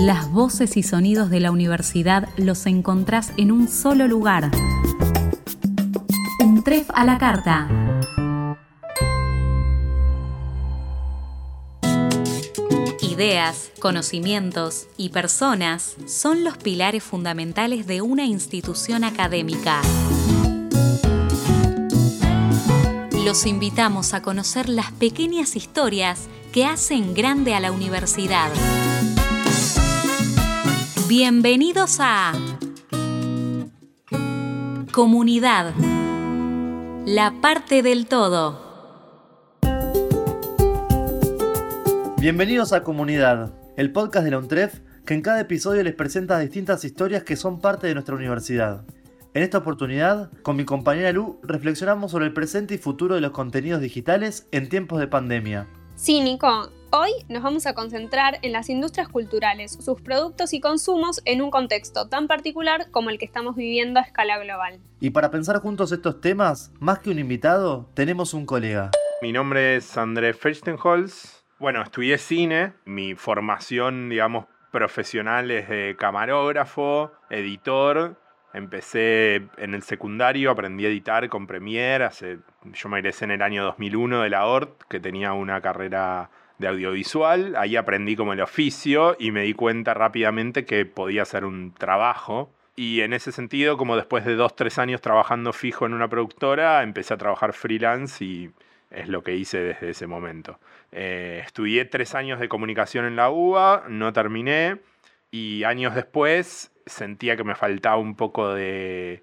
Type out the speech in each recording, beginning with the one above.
Las voces y sonidos de la universidad los encontrás en un solo lugar. Un tref a la carta. Ideas, conocimientos y personas son los pilares fundamentales de una institución académica. Los invitamos a conocer las pequeñas historias que hacen grande a la universidad. Bienvenidos a Comunidad, la parte del todo. Bienvenidos a Comunidad, el podcast de la UNTREF que en cada episodio les presenta distintas historias que son parte de nuestra universidad. En esta oportunidad, con mi compañera Lu, reflexionamos sobre el presente y futuro de los contenidos digitales en tiempos de pandemia. Sí, Nico, Hoy nos vamos a concentrar en las industrias culturales, sus productos y consumos en un contexto tan particular como el que estamos viviendo a escala global. Y para pensar juntos estos temas, más que un invitado, tenemos un colega. Mi nombre es Andrés Fechtenholz. Bueno, estudié cine. Mi formación, digamos, profesional es de camarógrafo, editor. Empecé en el secundario, aprendí a editar con Premiere. Hace, yo me egresé en el año 2001 de la ORT, que tenía una carrera de audiovisual, ahí aprendí como el oficio y me di cuenta rápidamente que podía hacer un trabajo. Y en ese sentido, como después de dos, tres años trabajando fijo en una productora, empecé a trabajar freelance y es lo que hice desde ese momento. Eh, estudié tres años de comunicación en la UBA, no terminé y años después sentía que me faltaba un poco de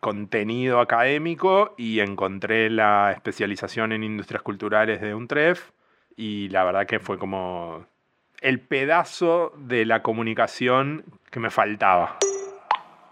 contenido académico y encontré la especialización en industrias culturales de UNTREF y la verdad que fue como el pedazo de la comunicación que me faltaba.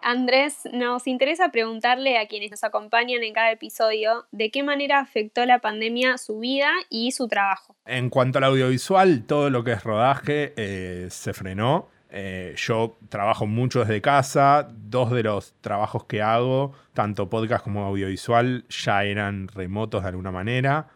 Andrés, nos interesa preguntarle a quienes nos acompañan en cada episodio de qué manera afectó la pandemia su vida y su trabajo. En cuanto al audiovisual, todo lo que es rodaje eh, se frenó. Eh, yo trabajo mucho desde casa, dos de los trabajos que hago, tanto podcast como audiovisual, ya eran remotos de alguna manera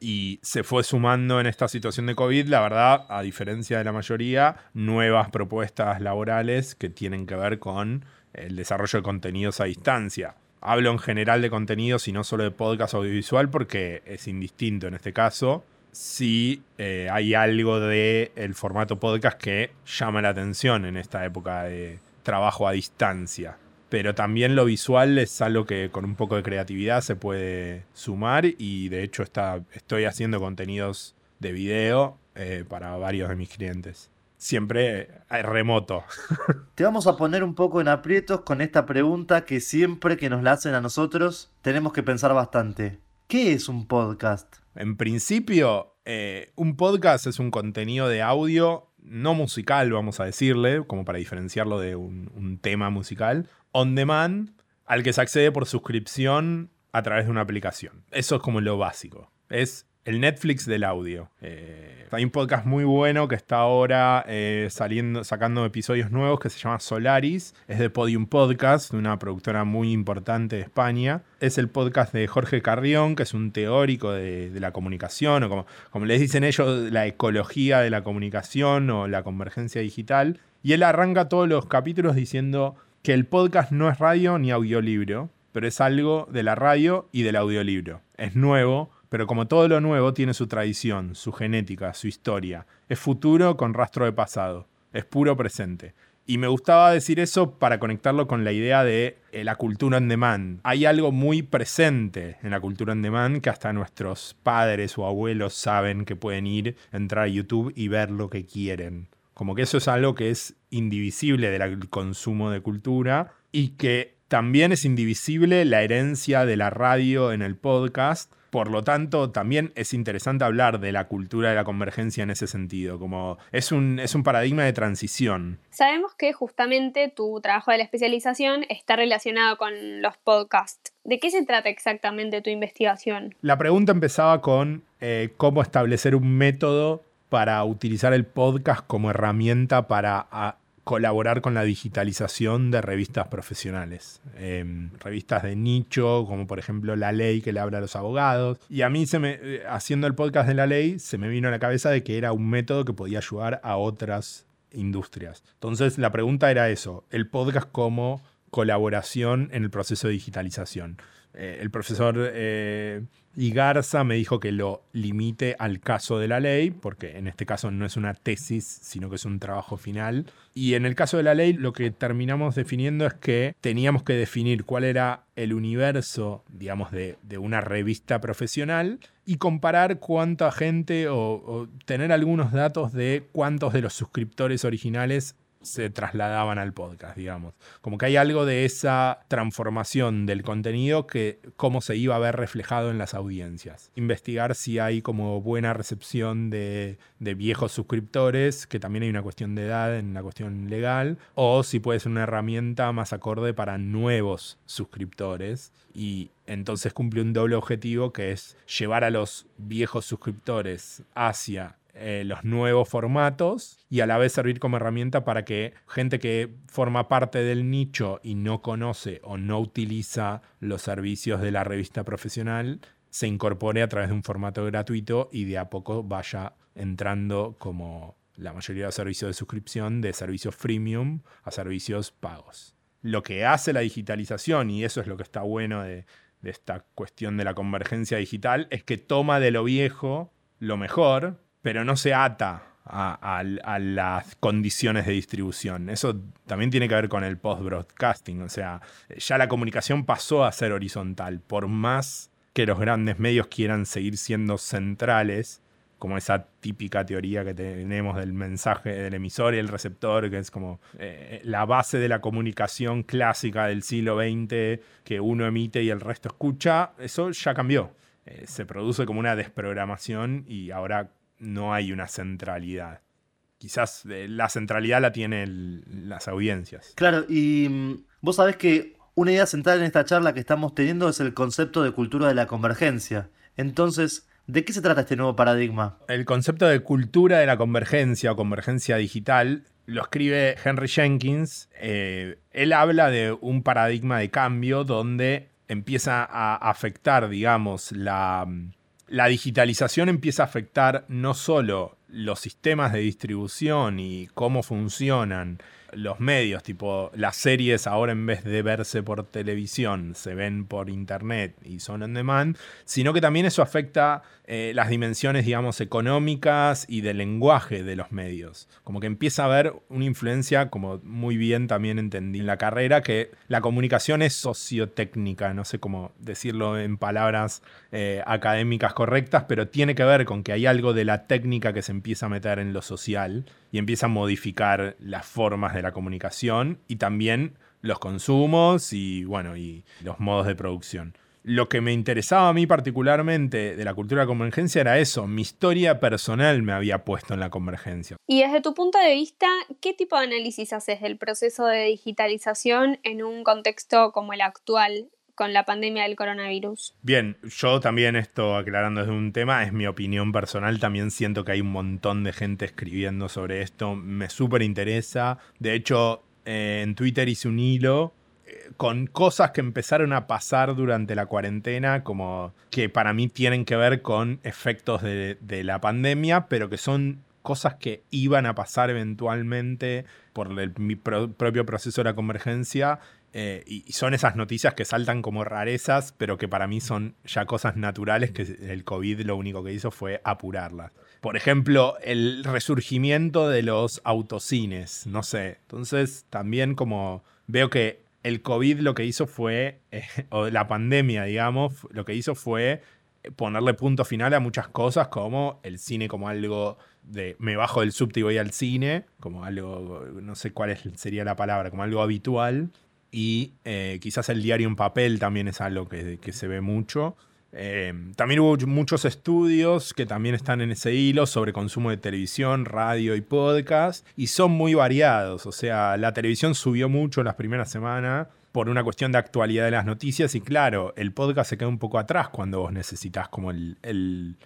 y se fue sumando en esta situación de COVID, la verdad, a diferencia de la mayoría, nuevas propuestas laborales que tienen que ver con el desarrollo de contenidos a distancia. Hablo en general de contenidos y no solo de podcast audiovisual porque es indistinto en este caso. Sí eh, hay algo del el formato podcast que llama la atención en esta época de trabajo a distancia pero también lo visual es algo que con un poco de creatividad se puede sumar y de hecho está, estoy haciendo contenidos de video eh, para varios de mis clientes. Siempre eh, remoto. Te vamos a poner un poco en aprietos con esta pregunta que siempre que nos la hacen a nosotros tenemos que pensar bastante. ¿Qué es un podcast? En principio, eh, un podcast es un contenido de audio no musical, vamos a decirle, como para diferenciarlo de un tema musical, on demand al que se accede por suscripción a través de una aplicación. Eso es como lo básico. Es el Netflix del audio. Eh, hay un podcast muy bueno que está ahora eh, saliendo, sacando episodios nuevos que se llama Solaris. Es de Podium Podcast, de una productora muy importante de España. Es el podcast de Jorge Carrión, que es un teórico de, la comunicación, o como, como les dicen ellos, la ecología de la comunicación o la convergencia digital. Y él arranca todos los capítulos diciendo que el podcast no es radio ni audiolibro, pero es algo de la radio y del audiolibro. Es nuevo, pero como todo lo nuevo tiene su tradición, su genética, su historia. Es futuro con rastro de pasado. Es puro presente. Y me gustaba decir eso para conectarlo con la idea de eh, la cultura on demand. Hay algo muy presente en la cultura on demand que hasta nuestros padres o abuelos saben que pueden ir, entrar a YouTube y ver lo que quieren. Como que eso es algo que es indivisible del consumo de cultura y que también es indivisible la herencia de la radio en el podcast. Por lo tanto, también es interesante hablar de la cultura de la convergencia en ese sentido, como es un, es un paradigma de transición. Sabemos que justamente tu trabajo de la especialización está relacionado con los podcasts. ¿De qué se trata exactamente tu investigación? La pregunta empezaba con eh, cómo establecer un método para utilizar el podcast como herramienta para colaborar con la digitalización de revistas profesionales. Em, revistas de nicho, como por ejemplo La Ley, que le habla a los abogados. Y a mí, se me, eh, haciendo el podcast de La Ley, se me vino a la cabeza de que era un método que podía ayudar a otras industrias. Entonces la pregunta era eso, el podcast como colaboración en el proceso de digitalización. Eh, el profesor eh, Igarza me dijo que lo limite al caso de la ley, porque en este caso no es una tesis, sino que es un trabajo final. Y en el caso de la ley lo que terminamos definiendo es que teníamos que definir cuál era el universo, digamos, de, una revista profesional y comparar cuánta gente o tener algunos datos de cuántos de los suscriptores originales se trasladaban al podcast, digamos. Como que hay algo de esa transformación del contenido que cómo se iba a ver reflejado en las audiencias. Investigar si hay como buena recepción de, de viejos suscriptores, que también hay una cuestión de edad en la cuestión legal, o si puede ser una herramienta más acorde para nuevos suscriptores. Y entonces cumple un doble objetivo que es llevar a los viejos suscriptores hacia eh, los nuevos formatos y a la vez servir como herramienta para que gente que forma parte del nicho y no conoce o no utiliza los servicios de la revista profesional se incorpore a través de un formato gratuito y de a poco vaya entrando como la mayoría de los servicios de suscripción de servicios freemium a servicios pagos. Lo que hace la digitalización, y eso es lo que está bueno de, de esta cuestión de la convergencia digital, es que toma de lo viejo lo mejor pero no se ata a, las condiciones de distribución. Eso también tiene que ver con el post-broadcasting. O sea, ya la comunicación pasó a ser horizontal. Por más que los grandes medios quieran seguir siendo centrales, como esa típica teoría que tenemos del mensaje del emisor y el receptor, que es como eh, la base de la comunicación clásica del siglo XX, que uno emite y el resto escucha, eso ya cambió. Eh, se produce como una desprogramación y ahora no hay una centralidad. Quizás eh, la centralidad la tienen las audiencias. Claro, y mm, vos sabés que una idea central en esta charla que estamos teniendo es el concepto de cultura de la convergencia. Entonces, ¿de qué se trata este nuevo paradigma? El concepto de cultura de la convergencia o convergencia digital lo escribe Henry Jenkins. Eh, él habla de un paradigma de cambio donde empieza a afectar, digamos, la, mm, la digitalización empieza a afectar no solo los sistemas de distribución y cómo funcionan los medios, tipo las series ahora en vez de verse por televisión, se ven por internet y son on demand, sino que también eso afecta eh, las dimensiones, digamos, económicas y del lenguaje de los medios. Como que empieza a haber una influencia, como muy bien también entendí en la carrera, que la comunicación es sociotécnica, no sé cómo decirlo en palabras eh, académicas correctas, pero tiene que ver con que hay algo de la técnica que se empieza a meter en lo social y empieza a modificar las formas de la comunicación y también los consumos y bueno, y los modos de producción. Lo que me interesaba a mí particularmente de la cultura de convergencia era eso, mi historia personal me había puesto en la convergencia. Y desde tu punto de vista, ¿qué tipo de análisis haces del proceso de digitalización en un contexto como el actual? Con la pandemia del coronavirus. Bien, yo también esto aclarando desde un tema, es mi opinión personal, también siento que hay un montón de gente escribiendo sobre esto, me súper interesa, de hecho eh, en Twitter hice un hilo eh, con cosas que empezaron a pasar durante la cuarentena, como que para mí tienen que ver con efectos de, la pandemia, pero que son cosas que iban a pasar eventualmente por el mi propio proceso de la convergencia eh, y, son esas noticias que saltan como rarezas, pero que para mí son ya cosas naturales que el COVID lo único que hizo fue apurarlas. Por ejemplo, el resurgimiento de los autocines, no sé. Entonces, también como veo que el COVID lo que hizo fue, eh, o la pandemia, digamos, lo que hizo fue ponerle punto final a muchas cosas como el cine como algo de me bajo del subte y voy al cine, como algo, no sé cuál sería la palabra, como algo habitual, y eh, quizás el diario en papel también es algo que, se ve mucho. Eh, también hubo muchos estudios que también están en ese hilo sobre consumo de televisión, radio y podcast, y son muy variados. O sea, la televisión subió mucho las primeras semanas por una cuestión de actualidad de las noticias, y claro, el podcast se queda un poco atrás cuando vos necesitas como el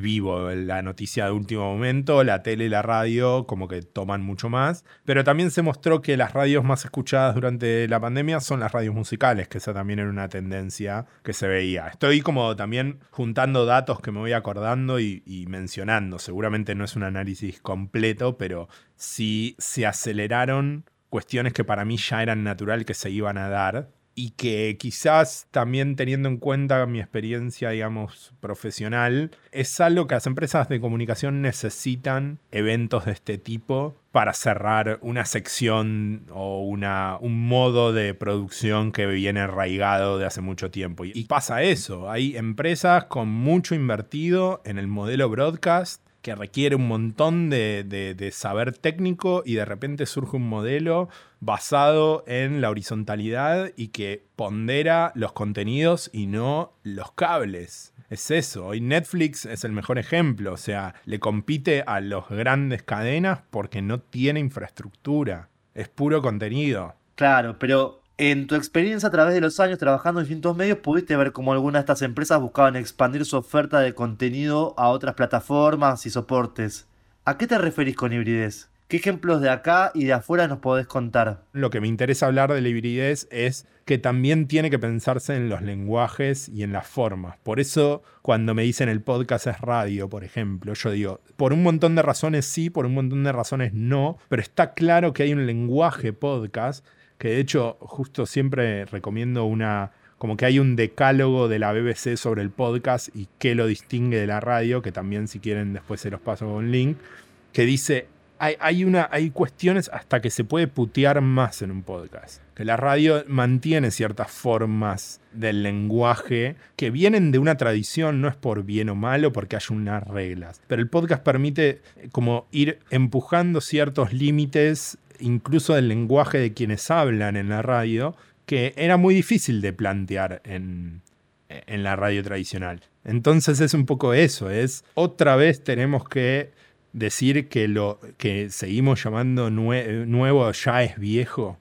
vivo, la noticia de último momento, la tele y la radio como que toman mucho más, pero también se mostró que las radios más escuchadas durante la pandemia son las radios musicales, que esa también era una tendencia que se veía. Estoy como también juntando datos que me voy acordando y, y mencionando, seguramente no es un análisis completo, pero sí se aceleraron cuestiones que para mí ya eran natural que se iban a dar y que quizás también teniendo en cuenta mi experiencia, digamos, profesional, es algo que las empresas de comunicación necesitan eventos de este tipo para cerrar una sección o una, un modo de producción que viene arraigado de hace mucho tiempo. Y pasa eso, hay empresas con mucho invertido en el modelo broadcast que requiere un montón de, saber técnico y de repente surge un modelo basado en la horizontalidad y que pondera los contenidos y no los cables. Es eso, hoy Netflix es el mejor ejemplo, o sea, le compite a las grandes cadenas porque no tiene infraestructura, es puro contenido. Claro, pero en tu experiencia a través de los años trabajando en distintos medios, ¿pudiste ver cómo algunas de estas empresas buscaban expandir su oferta de contenido a otras plataformas y soportes? ¿A qué te referís con hibridez? ¿Qué ejemplos de acá y de afuera nos podés contar? Lo que me interesa hablar de la hibridez es que también tiene que pensarse en los lenguajes y en las formas. Por eso, cuando me dicen el podcast es radio, por ejemplo, yo digo, por un montón de razones sí, por un montón de razones no, pero está claro que hay un lenguaje podcast que de hecho justo siempre recomiendo una, como que hay un decálogo de la BBC sobre el podcast y qué lo distingue de la radio, que también si quieren después se los paso con link, que dice, hay, hay, una, hay cuestiones hasta que se puede putear más en un podcast. Que la radio mantiene ciertas formas del lenguaje que vienen de una tradición, no es por bien o malo, porque hay unas reglas. Pero el podcast permite como ir empujando ciertos límites incluso del lenguaje de quienes hablan en la radio, que era muy difícil de plantear en, en la radio tradicional. Entonces es un poco eso, es otra vez tenemos que decir que lo que seguimos llamando nuevo ya es viejo.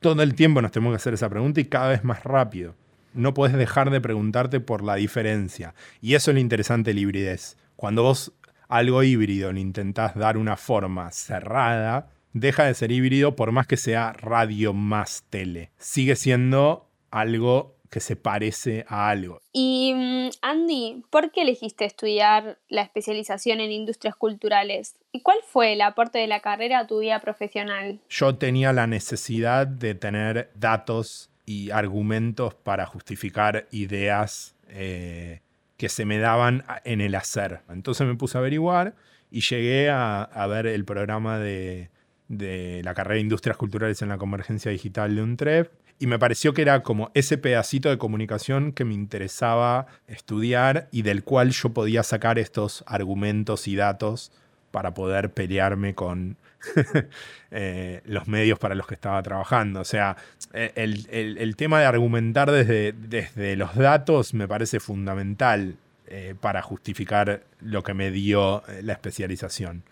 Todo el tiempo nos tenemos que hacer esa pregunta y cada vez más rápido. No puedes dejar de preguntarte por la diferencia. Y eso es lo interesante de la hibridez. Cuando vos algo híbrido le intentás dar una forma cerrada, deja de ser híbrido por más que sea radio más tele. Sigue siendo algo que se parece a algo. Y mm, Andy, ¿por qué elegiste estudiar la especialización en industrias culturales? ¿Y cuál fue el aporte de la carrera a tu vida profesional? Yo tenía la necesidad de tener datos y argumentos para justificar ideas eh, que se me daban en el hacer. Entonces me puse a averiguar y llegué a ver el programa de de la carrera de Industrias Culturales en la Convergencia Digital de UNTREF y me pareció que era como ese pedacito de comunicación que me interesaba estudiar y del cual yo podía sacar estos argumentos y datos para poder pelearme con eh, los medios para los que estaba trabajando. O sea, e, el, tema de argumentar desde, desde, los datos me parece fundamental eh, para justificar lo que me dio eh, la especialización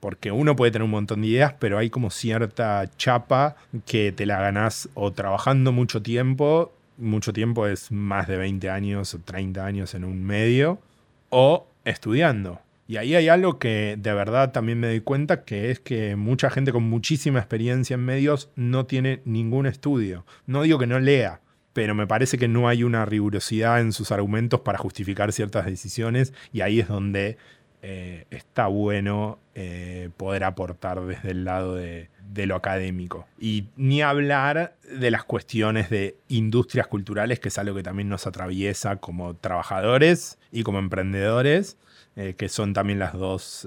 porque uno puede tener un montón de ideas, pero hay como cierta chapa que te la ganás o trabajando mucho tiempo, mucho tiempo es más de 20 años o 30 años en un medio, o estudiando. Y ahí hay algo que de verdad también me doy cuenta, que es que mucha gente con muchísima experiencia en medios no tiene ningún estudio. No digo que no lea, pero me parece que no hay una rigurosidad en sus argumentos para justificar ciertas decisiones y ahí es donde eh, está bueno eh, poder aportar desde el lado de, lo académico. Y ni hablar de las cuestiones de industrias culturales, que es algo que también nos atraviesa como trabajadores y como emprendedores, eh, que son también las dos,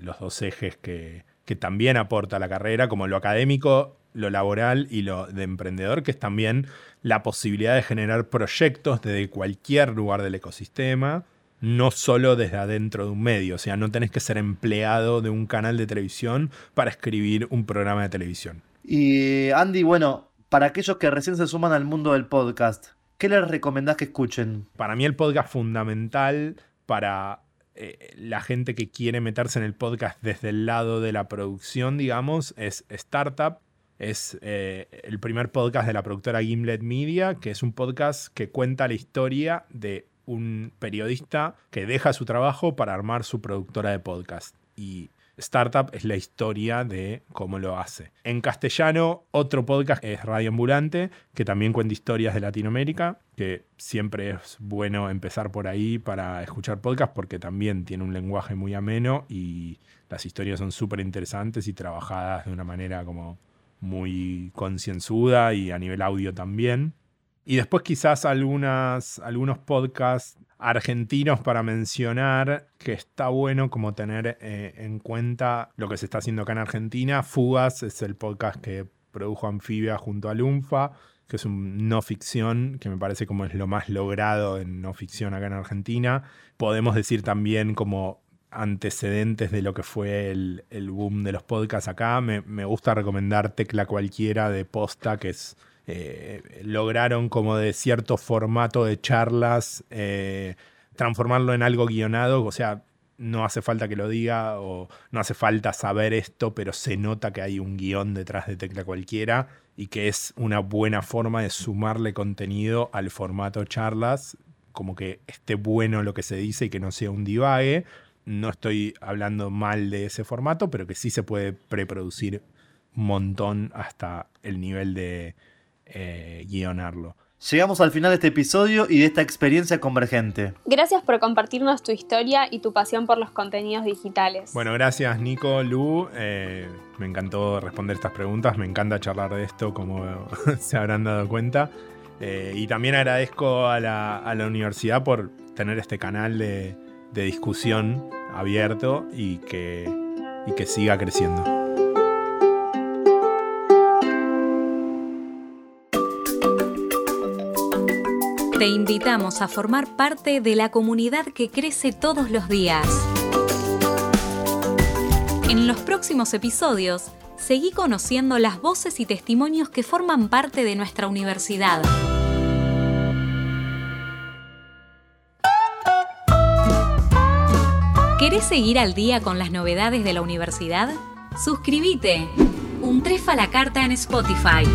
los dos ejes que, que también aporta la carrera, como lo académico, lo laboral y lo de emprendedor, que es también la posibilidad de generar proyectos desde cualquier lugar del ecosistema no solo desde adentro de un medio, o sea, no tenés que ser empleado de un canal de televisión para escribir un programa de televisión. Y Andy, bueno, para aquellos que recién se suman al mundo del podcast, ¿qué les recomendás que escuchen? Para mí el podcast fundamental para eh, la gente que quiere meterse en el podcast desde el lado de la producción, digamos, es Startup. Es eh, el primer podcast de la productora Gimlet Media, que es un podcast que cuenta la historia de un periodista que deja su trabajo para armar su productora de podcast. Y Startup es la historia de cómo lo hace. En castellano, otro podcast es Radio Ambulante, que también cuenta historias de Latinoamérica, que siempre es bueno empezar por ahí para escuchar podcast porque también tiene un lenguaje muy ameno y las historias son súper interesantes y trabajadas de una manera como muy concienzuda y a nivel audio también. Y después quizás algunos podcasts argentinos para mencionar que está bueno como tener eh, en cuenta lo que se está haciendo acá en Argentina. Fugas es el podcast que produjo Anfibia junto a Lunfa, que es un no ficción, que me parece como es lo más logrado en no ficción acá en Argentina. Podemos decir también como antecedentes de lo que fue el, boom de los podcasts acá. Me, me gusta recomendar Tecla Cualquiera de Posta, que es eh, lograron como de cierto formato de charlas eh, transformarlo en algo guionado, o sea, no hace falta que lo diga o no hace falta saber esto, pero se nota que hay un guion detrás de tecla cualquiera y que es una buena forma de sumarle contenido al formato charlas, como que esté bueno lo que se dice y que no sea un divague. No estoy hablando mal de ese formato, pero que sí se puede preproducir un montón hasta el nivel de, eh, guionarlo. Llegamos al final de este episodio y de esta experiencia convergente. Gracias por compartirnos tu historia y tu pasión por los contenidos digitales. Bueno, gracias Nico, Lu. Eh, me encantó responder estas preguntas, me encanta charlar de esto, como se habrán dado cuenta. Eh, y también agradezco a la, universidad por tener este canal de, discusión abierto y que, y que siga creciendo. Te invitamos a formar parte de la comunidad que crece todos los días. En los próximos episodios, seguí conociendo las voces y testimonios que forman parte de nuestra universidad. ¿Querés seguir al día con las novedades de la universidad? Suscríbete. Un trefa la carta en Spotify.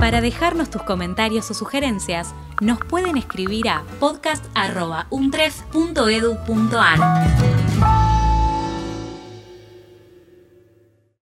Para dejarnos tus comentarios o sugerencias, nos pueden escribir a podcast.untref.edu.ar.